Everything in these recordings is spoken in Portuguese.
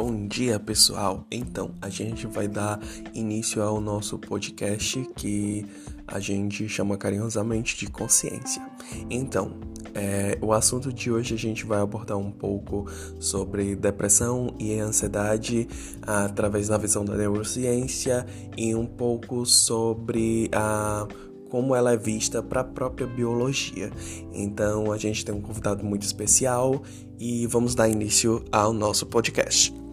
Bom dia, pessoal. Então, a gente vai dar início ao nosso podcast que a gente chama carinhosamente de consciência. Então, é, o assunto de hoje a gente vai abordar um pouco sobre depressão e ansiedade através da visão da neurociência e um pouco sobre a como ela é vista para a própria biologia. Então a gente tem um convidado muito especial e vamos dar início ao nosso podcast.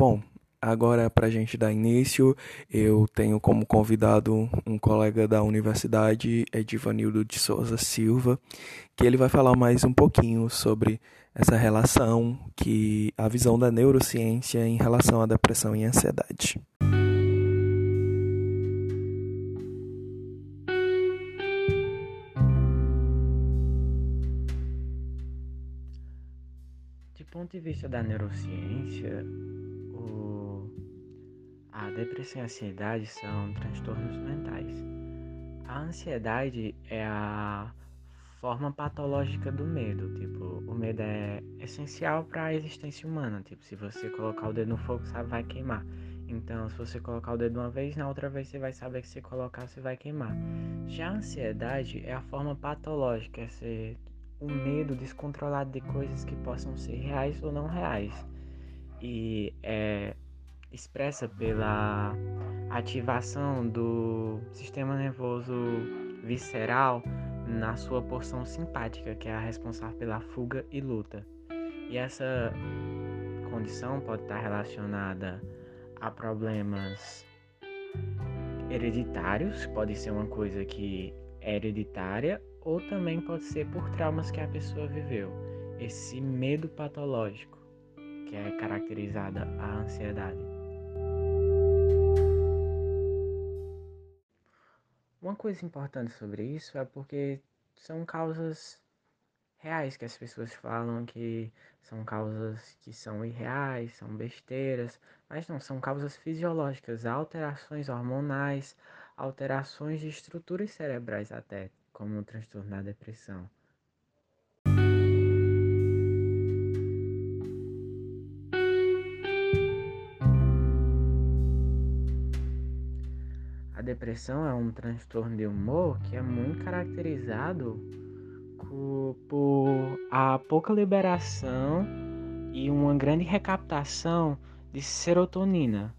Bom, agora para gente dar início, eu tenho como convidado um colega da universidade, Edivanildo de Souza Silva, que ele vai falar mais um pouquinho sobre essa relação que a visão da neurociência em relação à depressão e ansiedade. De ponto de vista da neurociência. A depressão e a ansiedade são transtornos mentais. A ansiedade é a forma patológica do medo. Tipo, o medo é essencial para a existência humana. Tipo, se você colocar o dedo no fogo, sabe, vai queimar. Então, se você colocar o dedo uma vez, na outra vez você vai saber que se colocar, você vai queimar. Já a ansiedade é a forma patológica, é ser o medo descontrolado de coisas que possam ser reais ou não reais. E é expressa pela ativação do sistema nervoso visceral na sua porção simpática, que é a responsável pela fuga e luta. E essa condição pode estar relacionada a problemas hereditários, pode ser uma coisa que é hereditária, ou também pode ser por traumas que a pessoa viveu. Esse medo patológico, que é caracterizada a ansiedade. Uma coisa importante sobre isso é porque são causas reais que as pessoas falam que são causas que são irreais, são besteiras, mas não, são causas fisiológicas, alterações hormonais, alterações de estruturas cerebrais até, como o transtorno da depressão. A depressão é um transtorno de humor que é muito caracterizado por a pouca liberação e uma grande recaptação de serotonina,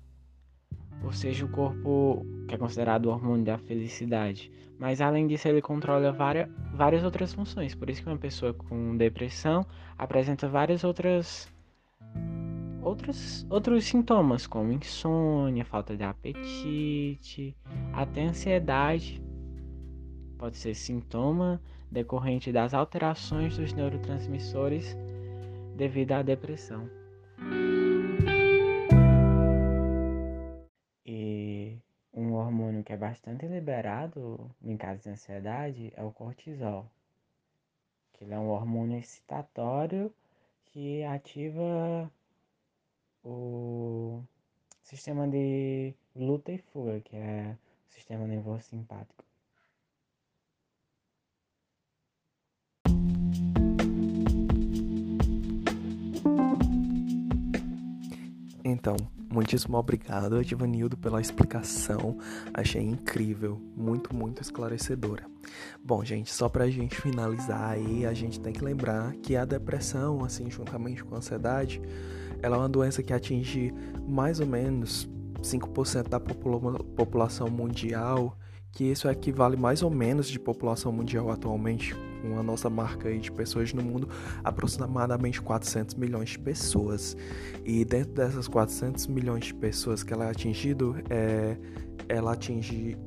ou seja, o corpo que é considerado o hormônio da felicidade. Mas além disso, ele controla várias, várias outras funções. Por isso que uma pessoa com depressão apresenta várias outras outros, outros sintomas, como insônia, falta de apetite, até ansiedade. Pode ser sintoma decorrente das alterações dos neurotransmissores devido à depressão. E um hormônio que é bastante liberado em caso de ansiedade é o cortisol, que é um hormônio excitatório que ativa o sistema de luta e fuga, que é o sistema nervoso simpático. Então, muitíssimo obrigado, Edivanildo, pela explicação. Achei incrível, muito, muito esclarecedora. Bom, gente, só pra gente finalizar aí, a gente tem que lembrar que a depressão, assim, juntamente com a ansiedade, ela é uma doença que atinge mais ou menos 5% da popula população mundial, que isso equivale mais ou menos de população mundial atualmente, com a nossa marca aí de pessoas no mundo, aproximadamente 400 milhões de pessoas. E dentro dessas 400 milhões de pessoas que ela é atingido, é, ela atinge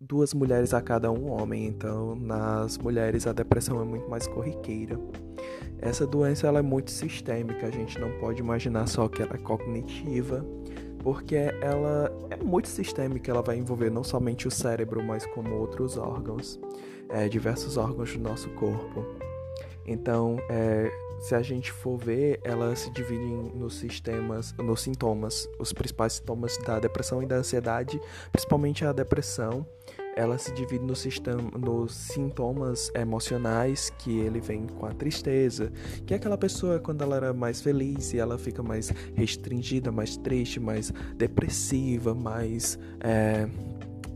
duas mulheres a cada um homem, então nas mulheres a depressão é muito mais corriqueira. Essa doença ela é muito sistêmica, a gente não pode imaginar só que ela é cognitiva, porque ela é muito sistêmica, ela vai envolver não somente o cérebro, mas como outros órgãos, é, diversos órgãos do nosso corpo. Então, é, se a gente for ver, ela se divide nos sistemas, nos sintomas, os principais sintomas da depressão e da ansiedade, principalmente a depressão, ela se divide no sistema, nos sintomas emocionais que ele vem com a tristeza, que é aquela pessoa quando ela era mais feliz e ela fica mais restringida, mais triste, mais depressiva, mais é,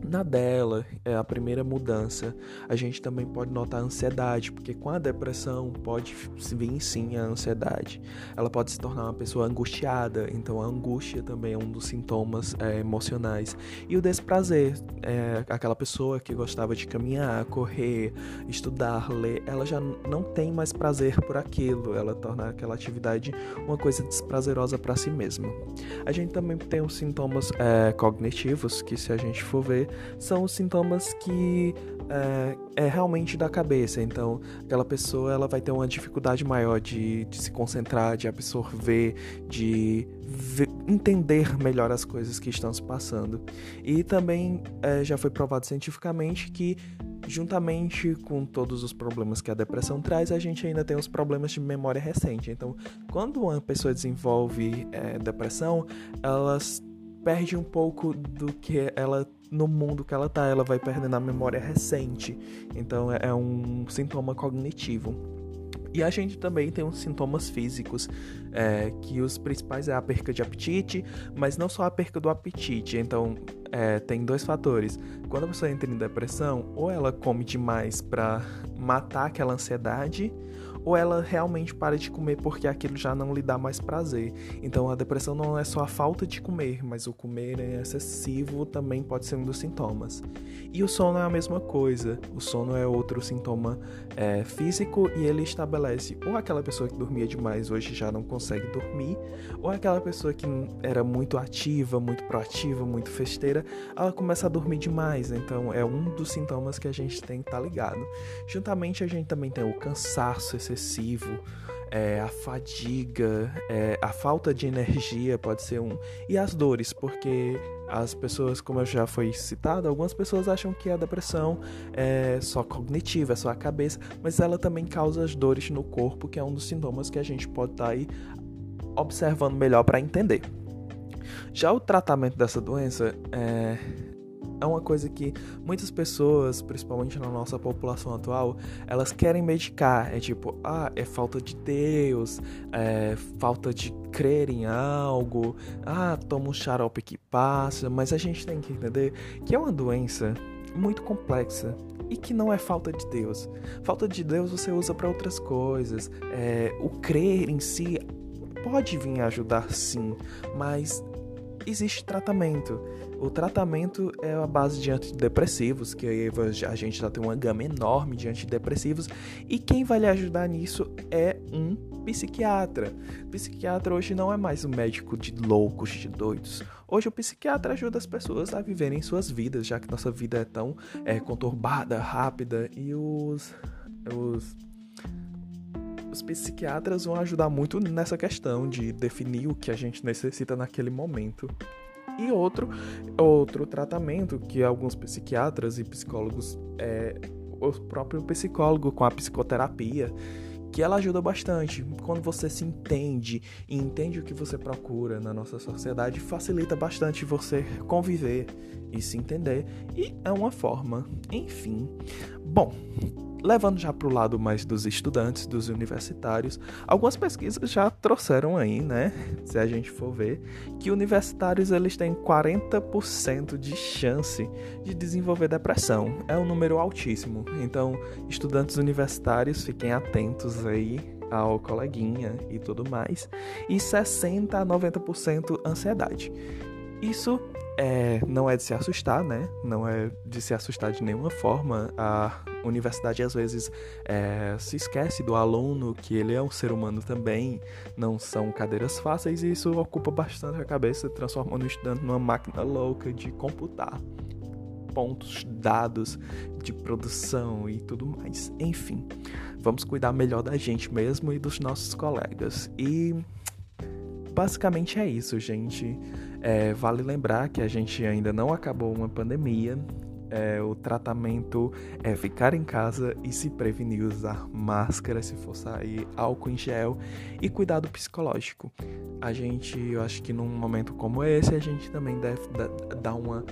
na dela, é a primeira mudança. A gente também pode notar a ansiedade, porque com a depressão pode vir sim a ansiedade. Ela pode se tornar uma pessoa angustiada, então a angústia também é um dos sintomas é, emocionais. E o desprazer, é aquela pessoa que gostava de caminhar, correr, estudar, ler, ela já não tem mais prazer por aquilo, ela torna aquela atividade uma coisa desprazerosa para si mesma. A gente também tem os sintomas é, cognitivos, que se a gente for ver, são os sintomas que é, é, realmente da cabeça. Então, aquela pessoa ela vai ter uma dificuldade maior de, de se concentrar, de absorver, de ver, entender melhor as coisas que estão se passando. E também é, já foi provado cientificamente que juntamente com todos os problemas que a depressão traz, a gente ainda tem os problemas de memória recente. Então, quando uma pessoa desenvolve é, depressão, elas perde um pouco do que ela no mundo que ela tá, ela vai perdendo a memória recente. Então é, é um sintoma cognitivo. E a gente também tem uns sintomas físicos, é, que os principais é a perca de apetite, mas não só a perca do apetite. Então, é, tem dois fatores. Quando a pessoa entra em depressão, ou ela come demais para matar aquela ansiedade, ou ela realmente para de comer porque aquilo já não lhe dá mais prazer. Então a depressão não é só a falta de comer, mas o comer excessivo também pode ser um dos sintomas. E o sono é a mesma coisa. O sono é outro sintoma é, físico e ele estabelece ou aquela pessoa que dormia demais hoje já não consegue dormir, ou aquela pessoa que era muito ativa, muito proativa, muito festeira, ela começa a dormir demais. Então é um dos sintomas que a gente tem que estar tá ligado. Juntamente a gente também tem o cansaço excessivo, é, a fadiga, é, a falta de energia pode ser um. E as dores, porque as pessoas, como eu já foi citado, algumas pessoas acham que a depressão é só cognitiva, é só a cabeça, mas ela também causa as dores no corpo, que é um dos sintomas que a gente pode estar tá aí observando melhor para entender. Já o tratamento dessa doença é é uma coisa que muitas pessoas, principalmente na nossa população atual, elas querem medicar. É tipo, ah, é falta de Deus, é falta de crer em algo, ah, toma um xarope que passa. Mas a gente tem que entender que é uma doença muito complexa e que não é falta de Deus. Falta de Deus você usa para outras coisas. É, o crer em si pode vir ajudar sim, mas existe tratamento. O tratamento é a base de antidepressivos, que a gente já tem uma gama enorme de antidepressivos, e quem vai lhe ajudar nisso é um psiquiatra. O psiquiatra hoje não é mais um médico de loucos, de doidos. Hoje o psiquiatra ajuda as pessoas a viverem suas vidas, já que nossa vida é tão é, conturbada, rápida, e os, os os psiquiatras vão ajudar muito nessa questão de definir o que a gente necessita naquele momento. E outro, outro tratamento que alguns psiquiatras e psicólogos, é, o próprio psicólogo com a psicoterapia, que ela ajuda bastante. Quando você se entende e entende o que você procura na nossa sociedade, facilita bastante você conviver e se entender. E é uma forma, enfim. Bom, Levando já para o lado mais dos estudantes, dos universitários, algumas pesquisas já trouxeram aí, né? Se a gente for ver, que universitários eles têm 40% de chance de desenvolver depressão. É um número altíssimo. Então, estudantes universitários, fiquem atentos aí ao coleguinha e tudo mais. E 60 a 90% ansiedade. Isso é, não é de se assustar, né? Não é de se assustar de nenhuma forma. A universidade às vezes é, se esquece do aluno, que ele é um ser humano também, não são cadeiras fáceis, e isso ocupa bastante a cabeça, transformando o estudante numa máquina louca de computar pontos, dados de produção e tudo mais. Enfim, vamos cuidar melhor da gente mesmo e dos nossos colegas. E basicamente é isso, gente. É, vale lembrar que a gente ainda não acabou uma pandemia. É, o tratamento é ficar em casa e se prevenir, usar máscara se for sair, álcool em gel e cuidado psicológico. A gente, eu acho que num momento como esse, a gente também deve dar uma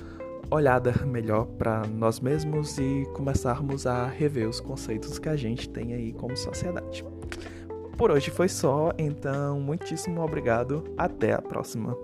olhada melhor para nós mesmos e começarmos a rever os conceitos que a gente tem aí como sociedade. Por hoje foi só, então muitíssimo obrigado, até a próxima.